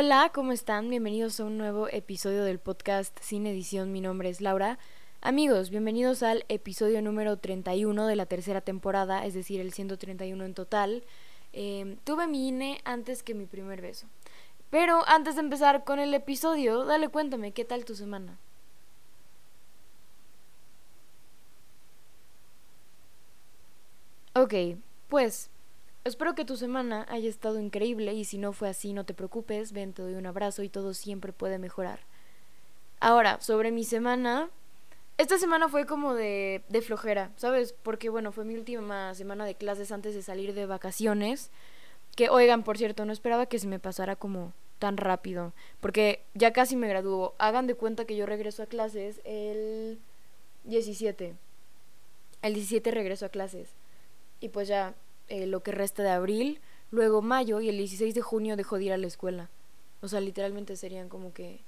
Hola, ¿cómo están? Bienvenidos a un nuevo episodio del podcast Sin Edición. Mi nombre es Laura. Amigos, bienvenidos al episodio número 31 de la tercera temporada, es decir, el 131 en total. Em, tuve mi INE antes que mi primer beso. Pero antes de empezar con el episodio, dale cuéntame, ¿qué tal tu semana? Ok, pues Espero que tu semana haya estado increíble y si no fue así, no te preocupes, ven, te doy un abrazo y todo siempre puede mejorar. Ahora, sobre mi semana, esta semana fue como de, de flojera, ¿sabes? Porque bueno, fue mi última semana de clases antes de salir de vacaciones. Que, oigan, por cierto, no esperaba que se me pasara como tan rápido, porque ya casi me graduó. Hagan de cuenta que yo regreso a clases el 17. El 17 regreso a clases. Y pues ya eh, lo que resta de abril, luego mayo y el 16 de junio dejo de ir a la escuela. O sea, literalmente serían como que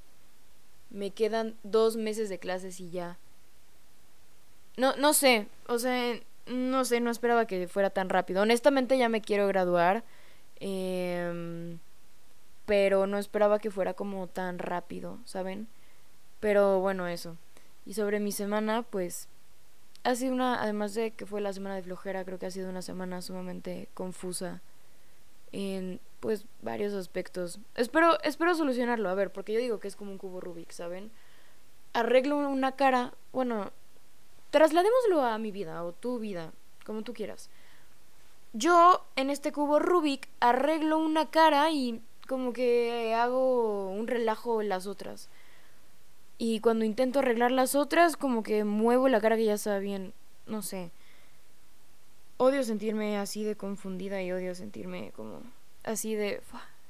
me quedan dos meses de clases y ya. No, no sé, o sea, no sé, no esperaba que fuera tan rápido. Honestamente ya me quiero graduar, em, pero no esperaba que fuera como tan rápido, ¿saben? Pero bueno, eso. Y sobre mi semana, pues ha sido una, además de que fue la semana de flojera, creo que ha sido una semana sumamente confusa en pues varios aspectos. Espero, espero solucionarlo, a ver, porque yo digo que es como un cubo Rubik, ¿saben? Arreglo una cara, bueno, trasladémoslo a mi vida o tu vida, como tú quieras. Yo en este cubo Rubik arreglo una cara y como que hago un relajo en las otras. Y cuando intento arreglar las otras, como que muevo la cara que ya está bien. No sé. Odio sentirme así de confundida y odio sentirme como así de...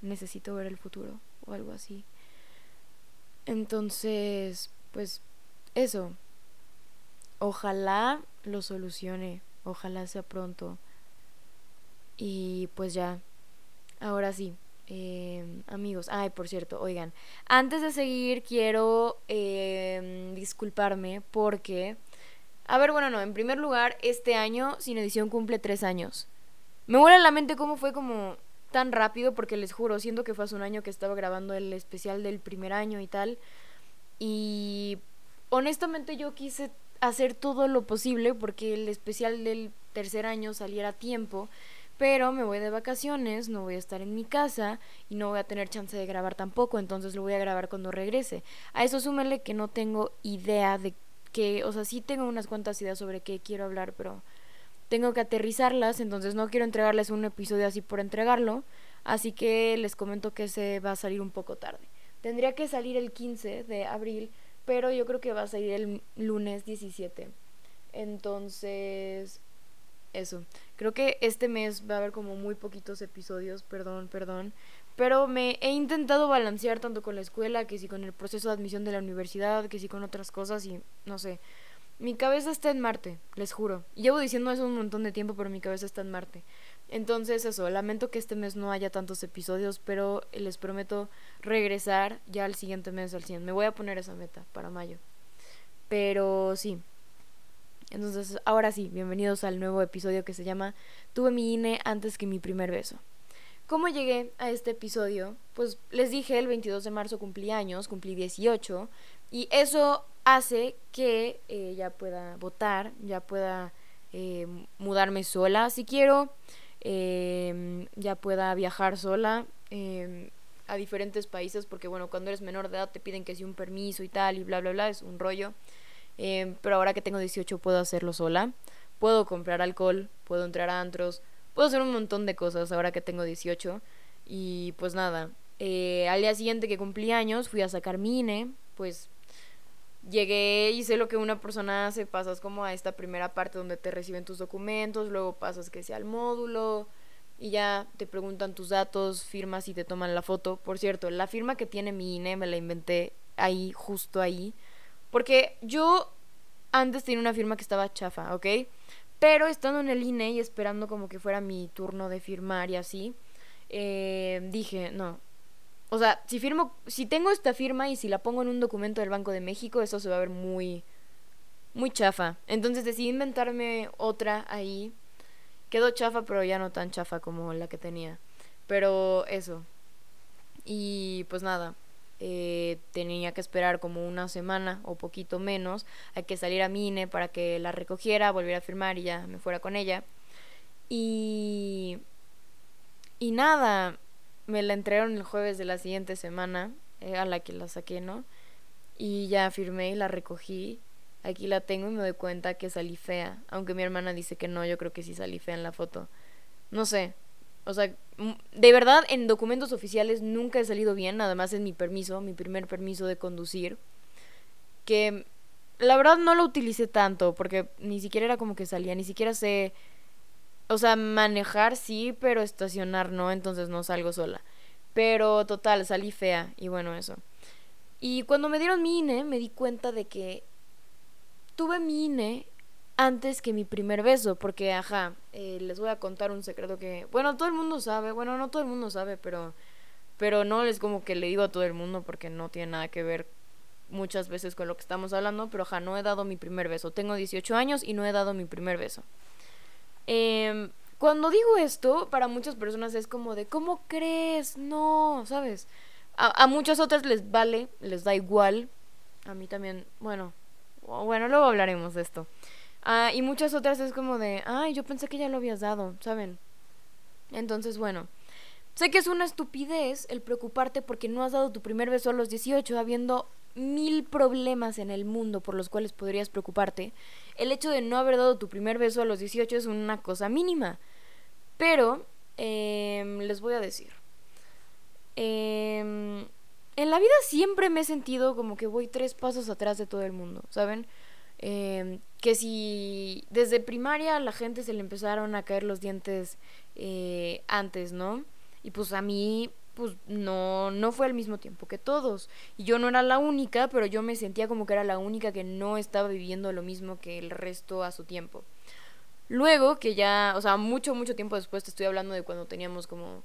necesito ver el futuro o algo así. Entonces, pues eso. Ojalá lo solucione. Ojalá sea pronto. Y pues ya. Ahora sí. Em, amigos, ay, por cierto, oigan, antes de seguir quiero em, disculparme porque, a ver, bueno, no, en primer lugar, este año Sin Edición cumple tres años. Me vuela en la mente cómo fue como tan rápido porque les juro, siento que fue hace un año que estaba grabando el especial del primer año y tal. Y honestamente yo quise hacer todo lo posible porque el especial del tercer año saliera a tiempo pero me voy de vacaciones, no voy a estar en mi casa y no voy a tener chance de grabar tampoco, entonces lo voy a grabar cuando regrese. A eso súmele que no tengo idea de qué, o sea, sí tengo unas cuantas ideas sobre qué quiero hablar, pero tengo que aterrizarlas, entonces no quiero entregarles un episodio así por entregarlo, así que les comento que se va a salir un poco tarde. Tendría que salir el 15 de abril, pero yo creo que va a salir el lunes 17. Entonces, eso. Creo que este mes va a haber como muy poquitos episodios, perdón, perdón. Pero me he intentado balancear tanto con la escuela, que si con el proceso de admisión de la universidad, que si con otras cosas y no sé. Mi cabeza está en Marte, les juro. Llevo diciendo eso un montón de tiempo, pero mi cabeza está en Marte. Entonces eso, lamento que este mes no haya tantos episodios, pero les prometo regresar ya al siguiente mes al 100. Me voy a poner esa meta para mayo. Pero sí, entonces, ahora sí, bienvenidos al nuevo episodio que se llama Tuve mi INE antes que mi primer beso. ¿Cómo llegué a este episodio? Pues les dije, el 22 de marzo cumplí años, cumplí 18, y eso hace que eh, ya pueda votar, ya pueda eh, mudarme sola si quiero, em, ya pueda viajar sola em, a diferentes países, porque bueno, cuando eres menor de edad te piden que si un permiso y tal, y bla, bla, bla, es un rollo. Em, pero ahora que tengo 18 puedo hacerlo sola. Puedo comprar alcohol, puedo entrar a antros, puedo hacer un montón de cosas ahora que tengo 18. Y pues nada, eh, al día siguiente que cumplí años fui a sacar mi INE, pues llegué, hice lo que una persona hace, pasas como a esta primera parte donde te reciben tus documentos, luego pasas que sea al módulo y ya te preguntan tus datos, firmas y te toman la foto. Por cierto, la firma que tiene mi INE me la inventé ahí, justo ahí. Porque yo antes tenía una firma que estaba chafa, ¿ok? Pero estando en el INE y esperando como que fuera mi turno de firmar y así, eh, dije, no. O sea, si firmo, si tengo esta firma y si la pongo en un documento del Banco de México, eso se va a ver muy, muy chafa. Entonces decidí inventarme otra ahí. Quedó chafa, pero ya no tan chafa como la que tenía. Pero eso. Y pues nada, eh, tenía que esperar como una semana o poquito menos a que saliera Mine para que la recogiera, volviera a firmar y ya me fuera con ella. Y... Y nada, me la entregaron el jueves de la siguiente semana, eh, a la que la saqué, ¿no? Y ya firmé y la recogí. Aquí la tengo y me doy cuenta que salí fea. Aunque mi hermana dice que no, yo creo que sí salí fea en la foto. No sé, o sea, de verdad en documentos oficiales nunca he salido bien, además en mi permiso, mi primer permiso de conducir, que la verdad no lo utilicé tanto porque ni siquiera era como que salía, ni siquiera sé, o sea, manejar sí, pero estacionar no, entonces no salgo sola. Pero total, salí fea y bueno, eso. Y cuando me dieron mi INE, me di cuenta de que tuve mi INE antes que mi primer beso, porque, ajá, eh, les voy a contar un secreto que, bueno, todo el mundo sabe, bueno, no todo el mundo sabe, pero, pero no es como que le digo a todo el mundo porque no tiene nada que ver muchas veces con lo que estamos hablando, pero, ajá, no he dado mi primer beso. Tengo 18 años y no he dado mi primer beso. Em, cuando digo esto, para muchas personas es como de, ¿cómo crees? No, ¿sabes? A, a muchas otras les vale, les da igual. A mí también, bueno, bueno, luego hablaremos de esto. Ah, y muchas otras es como de, ay, yo pensé que ya lo habías dado, ¿saben? Entonces, bueno, sé que es una estupidez el preocuparte porque no has dado tu primer beso a los 18, habiendo mil problemas en el mundo por los cuales podrías preocuparte. El hecho de no haber dado tu primer beso a los 18 es una cosa mínima. Pero, eh, les voy a decir. Eh, en la vida siempre me he sentido como que voy tres pasos atrás de todo el mundo, ¿saben? Eh, que si desde primaria la gente se le empezaron a caer los dientes eh, antes, ¿no? Y pues a mí, pues no, no fue al mismo tiempo que todos. Y yo no era la única, pero yo me sentía como que era la única que no estaba viviendo lo mismo que el resto a su tiempo. Luego, que ya, o sea, mucho, mucho tiempo después te estoy hablando de cuando teníamos como,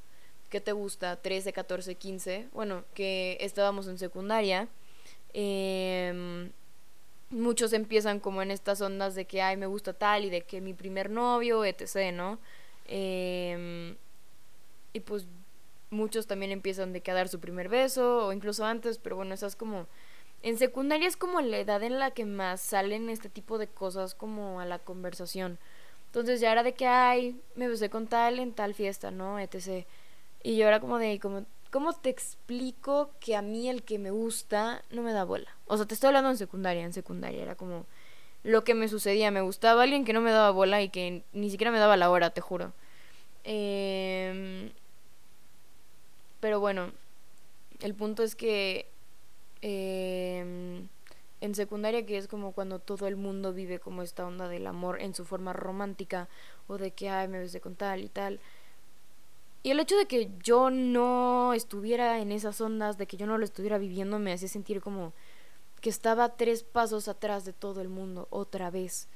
¿qué te gusta? 13, 14, 15. Bueno, que estábamos en secundaria. Eh, muchos empiezan como en estas ondas de que, ay, me gusta tal y de que mi primer novio, etc., ¿no? Em, y pues muchos también empiezan de que a dar su primer beso o incluso antes, pero bueno, esas como... En secundaria es como la edad en la que más salen este tipo de cosas como a la conversación. Entonces ya era de que, ay, me besé con tal en tal fiesta, ¿no? etc. Y yo era como de, como, ¿Cómo te explico que a mí el que me gusta no me da bola? O sea, te estoy hablando en secundaria, en secundaria era como lo que me sucedía. Me gustaba alguien que no me daba bola y que ni siquiera me daba la hora, te juro. Em, pero bueno, el punto es que em, en secundaria, que es como cuando todo el mundo vive como esta onda del amor en su forma romántica, o de que, ay, me besé con tal y tal y el hecho de que yo no estuviera en esas ondas, de que yo no lo estuviera viviendo, me hacía sentir como que estaba tres pasos atrás de todo el mundo, otra vez.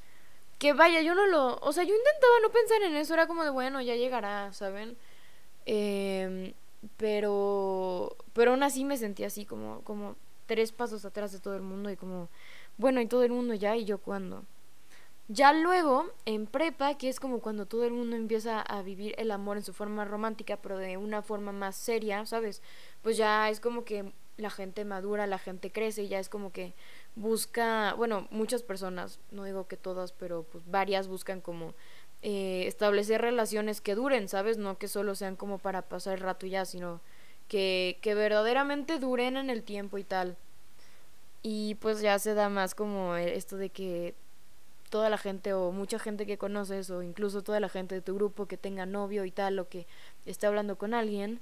Que vaya, yo no lo... O sea, yo intentaba no pensar en eso, era como de, bueno, ya llegará, ¿saben? Eh, pero... Pero aún así me sentía así, como, como tres pasos atrás de todo el mundo y como, bueno, y todo el mundo ya, y yo cuándo. Ya luego, en prepa, que es como cuando todo el mundo empieza a vivir el amor en su forma romántica, pero de una forma más seria, ¿sabes? Pues ya es como que la gente madura, la gente crece y ya es como que busca, bueno, muchas personas, no digo que todas, pero pues varias buscan como eh, establecer relaciones que duren, ¿sabes? No que solo sean como para pasar el rato ya, sino que, que verdaderamente duren en el tiempo y tal. Y pues ya se da más como esto de que toda la gente o mucha gente que conoces o incluso toda la gente de tu grupo que tenga novio y tal o que esté hablando con alguien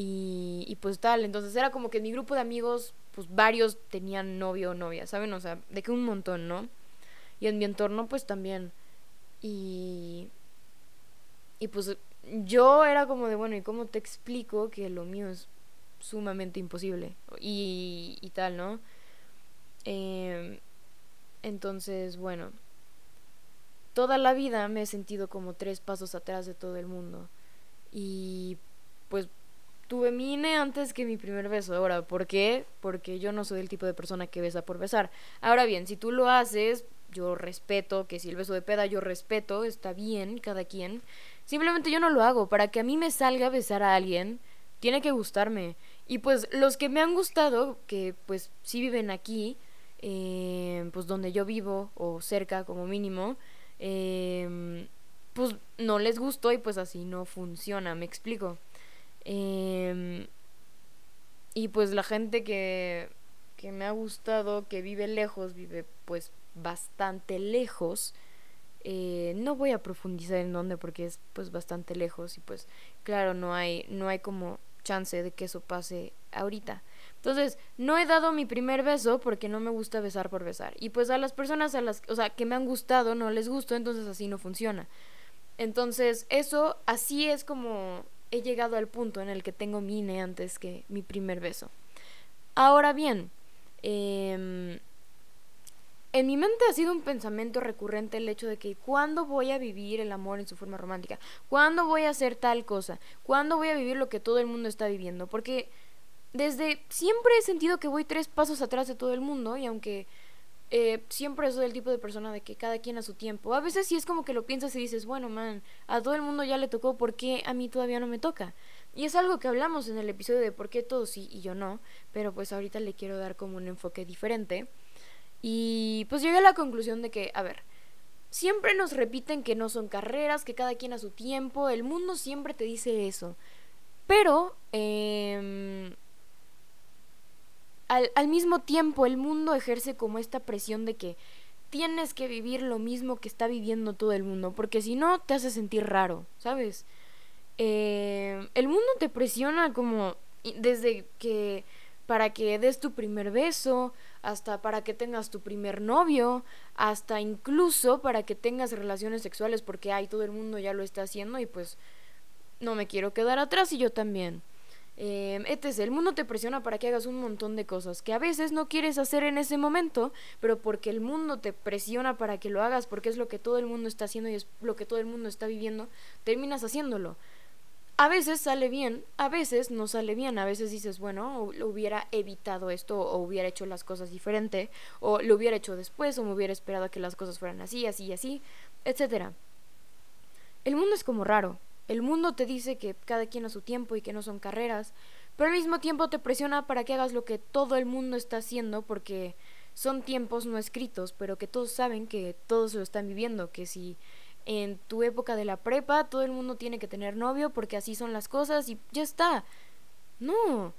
y, y pues tal, entonces era como que mi grupo de amigos pues varios tenían novio o novia, ¿saben? O sea, de que un montón, ¿no? Y en mi entorno pues también y y pues yo era como de, bueno, ¿y cómo te explico que lo mío es sumamente imposible? Y, y tal, ¿no? Eh, entonces, bueno, toda la vida me he sentido como tres pasos atrás de todo el mundo. Y pues tuve mi INE antes que mi primer beso. Ahora, ¿por qué? Porque yo no soy el tipo de persona que besa por besar. Ahora bien, si tú lo haces, yo respeto, que si el beso de peda yo respeto, está bien, cada quien. Simplemente yo no lo hago. Para que a mí me salga besar a alguien, tiene que gustarme. Y pues los que me han gustado, que pues sí viven aquí, eh, pues donde yo vivo, o cerca como mínimo, eh, pues no les gustó y pues así no funciona, me explico. Eh, y pues la gente que, que me ha gustado, que vive lejos, vive pues bastante lejos, eh, no voy a profundizar en dónde porque es pues bastante lejos y pues claro no hay no hay como chance de que eso pase ahorita. Entonces no he dado mi primer beso porque no me gusta besar por besar. Y pues a las personas a las o sea que me han gustado no les gusto entonces así no funciona. Entonces eso así es como he llegado al punto en el que tengo mi INE antes que mi primer beso. Ahora bien eh, en mi mente ha sido un pensamiento recurrente el hecho de que cuándo voy a vivir el amor en su forma romántica, cuándo voy a hacer tal cosa, cuándo voy a vivir lo que todo el mundo está viviendo, porque desde siempre he sentido que voy tres pasos atrás de todo el mundo y aunque eh, siempre soy el tipo de persona de que cada quien a su tiempo, a veces sí es como que lo piensas y dices, bueno, man, a todo el mundo ya le tocó, ¿por qué a mí todavía no me toca? Y es algo que hablamos en el episodio de por qué todos sí y yo no, pero pues ahorita le quiero dar como un enfoque diferente. Y pues llegué a la conclusión de que, a ver, siempre nos repiten que no son carreras, que cada quien a su tiempo, el mundo siempre te dice eso. Pero, eh, al, al mismo tiempo, el mundo ejerce como esta presión de que tienes que vivir lo mismo que está viviendo todo el mundo, porque si no te hace sentir raro, ¿sabes? Eh, el mundo te presiona como desde que para que des tu primer beso, hasta para que tengas tu primer novio, hasta incluso para que tengas relaciones sexuales, porque ay, todo el mundo ya lo está haciendo y pues no me quiero quedar atrás y yo también. Eh, etc. El mundo te presiona para que hagas un montón de cosas que a veces no quieres hacer en ese momento, pero porque el mundo te presiona para que lo hagas, porque es lo que todo el mundo está haciendo y es lo que todo el mundo está viviendo, terminas haciéndolo. A veces sale bien, a veces no sale bien, a veces dices, bueno, hubiera evitado esto o hubiera hecho las cosas diferente o lo hubiera hecho después o me hubiera esperado a que las cosas fueran así, así y así, etcétera. El mundo es como raro. El mundo te dice que cada quien a su tiempo y que no son carreras, pero al mismo tiempo te presiona para que hagas lo que todo el mundo está haciendo porque son tiempos no escritos, pero que todos saben que todos lo están viviendo, que si en tu época de la prepa todo el mundo tiene que tener novio porque así son las cosas y ya está. No.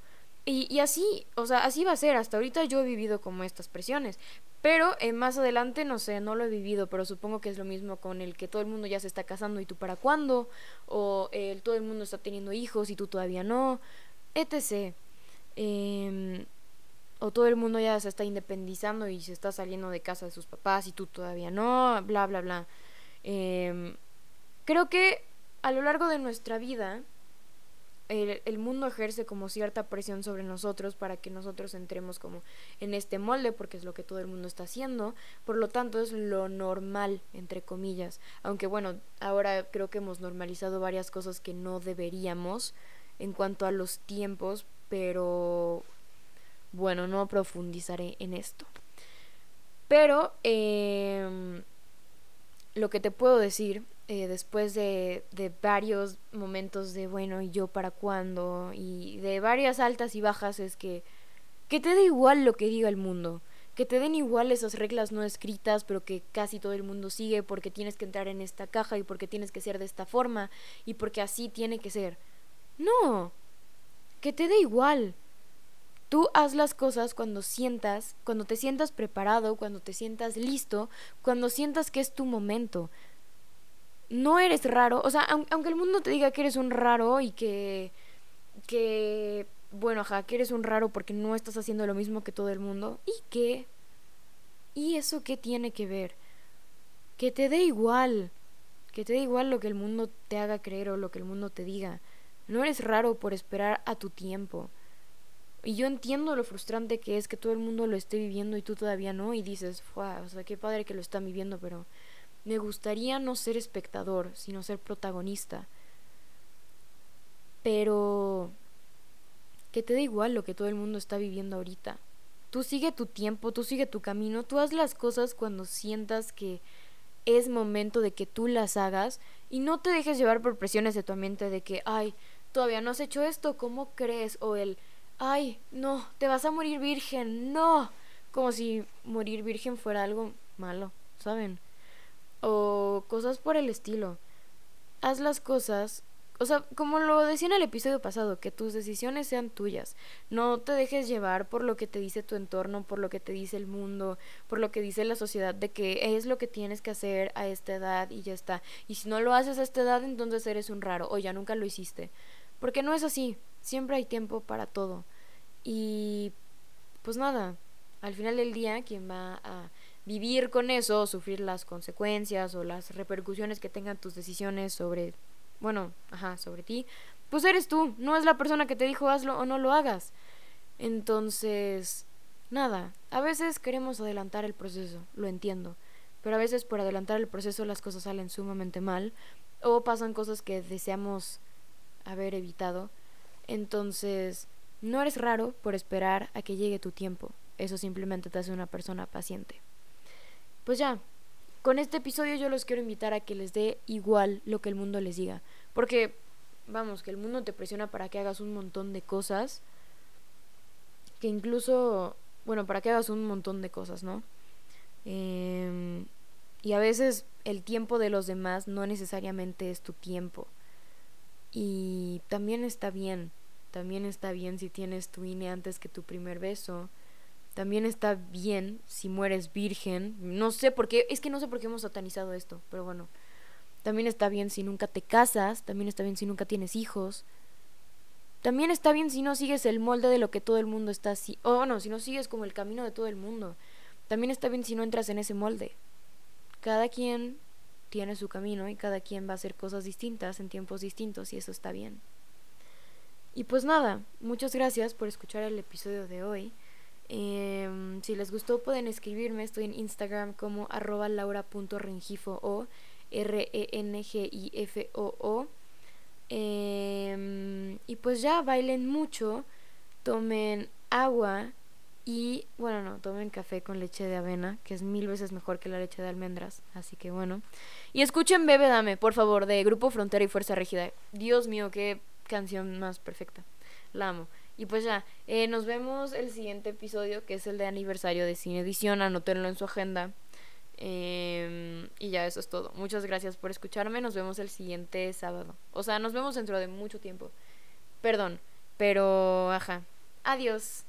Y, y así, o sea, así va a ser. Hasta ahorita yo he vivido como estas presiones. Pero eh, más adelante, no sé, no lo he vivido, pero supongo que es lo mismo con el que todo el mundo ya se está casando y tú para cuándo. O todo el mundo está teniendo hijos y tú todavía no. Etc. Em, o todo el mundo ya se está independizando y se está saliendo de casa de sus papás y tú todavía no. Bla, bla, bla. Eh, creo que a lo largo de nuestra vida el, mundo ejerce como cierta presión sobre nosotros para que nosotros entremos como en este molde porque es lo que todo el mundo está haciendo. Por lo tanto es lo normal entre comillas. Aunque bueno ahora creo que hemos normalizado varias cosas que no deberíamos en cuanto a los tiempos pero bueno no profundizaré en esto. Pero eh, lo que te puedo decir eh, después de, de, varios momentos de bueno y yo para cuándo y de varias altas y bajas es que que te dé igual lo que diga el mundo que te den igual esas reglas no escritas pero que casi todo el mundo sigue porque tienes que entrar en esta caja y porque tienes que ser de esta forma y porque así tiene que ser. No que te dé igual. Tú haz las cosas cuando sientas, cuando te sientas preparado, cuando te sientas listo, cuando sientas que es tu momento. No eres raro, o sea, aunque el mundo te diga que eres un raro y que que bueno, ajá, que eres un raro porque no estás haciendo lo mismo que todo el mundo y qué? ¿Y eso qué tiene que ver? Que te dé igual, que te dé igual lo que el mundo te haga creer o lo que el mundo te diga. No eres raro por esperar a tu tiempo. Y yo entiendo lo frustrante que es que todo el mundo lo esté viviendo y tú todavía no. Y dices, o sea, qué padre que lo están viviendo, pero me gustaría no ser espectador, sino ser protagonista. Pero que te da igual lo que todo el mundo está viviendo ahorita. Tú sigue tu tiempo, tú sigue tu camino, tú haz las cosas cuando sientas que es momento de que tú las hagas y no te dejes llevar por presiones de tu mente de que, ay, todavía no has hecho esto, ¿cómo crees? O el, ay, no, te vas a morir virgen, no. Como si morir virgen fuera algo malo, ¿saben? O cosas por el estilo. Haz las cosas o sea, como lo decía en el episodio pasado, que tus decisiones sean tuyas. No te dejes llevar por lo que te dice tu entorno, por lo que te dice el mundo, por lo que dice la sociedad, de que es lo que tienes que hacer a esta edad y ya está. Y si no lo haces a esta edad, entonces eres un raro o ya nunca lo hiciste. Porque no es así. Siempre hay tiempo para todo. Y pues nada, al final del día, quien va a vivir con eso, sufrir las consecuencias o las repercusiones que tengan tus decisiones sobre bueno, ajá, sobre ti, pues eres tú, no es la persona que te dijo hazlo o no lo hagas. Entonces, nada, a veces queremos adelantar el proceso, lo entiendo, pero a veces por adelantar el proceso las cosas salen sumamente mal o pasan cosas que deseamos haber evitado. Entonces, no eres raro por esperar a que llegue tu tiempo, eso simplemente te hace una persona paciente. Pues ya, con este episodio yo los quiero invitar a que les dé igual lo que el mundo les diga. Porque, vamos, que el mundo te presiona para que hagas un montón de cosas. Que incluso, bueno, para que hagas un montón de cosas, ¿no? Em, y a veces el tiempo de los demás no necesariamente es tu tiempo. Y también está bien. También está bien si tienes tu INE antes que tu primer beso también está bien si mueres virgen. No sé por qué, es que no sé por qué hemos satanizado esto, pero bueno. También está bien si nunca te casas, también está bien si nunca tienes hijos. También está bien si no sigues el molde de lo que todo el mundo está así. O bueno, si no sigues como el camino de todo el mundo. También está bien si no entras en ese molde. Cada quien tiene su camino y cada quien va a hacer cosas distintas en tiempos distintos y eso está bien. Y pues nada, muchas gracias por escuchar el episodio de hoy. Em, si les gustó pueden escribirme, estoy en Instagram como arroba o R-E-N-G-I-F-O-O. Em, y pues ya bailen mucho, tomen agua y bueno, no, tomen café con leche de avena, que es mil veces mejor que la leche de almendras, así que bueno. Y escuchen Bebe Dame, por favor, de Grupo Frontera y Fuerza Rígida. Dios mío, qué canción más perfecta. La amo. Y pues ya, eh, nos vemos el siguiente episodio, que es el de aniversario de Cine Edición. Anótenlo en su agenda. Em, y ya, eso es todo. Muchas gracias por escucharme. Nos vemos el siguiente sábado. O sea, nos vemos dentro de mucho tiempo. Perdón, pero, ajá. Adiós.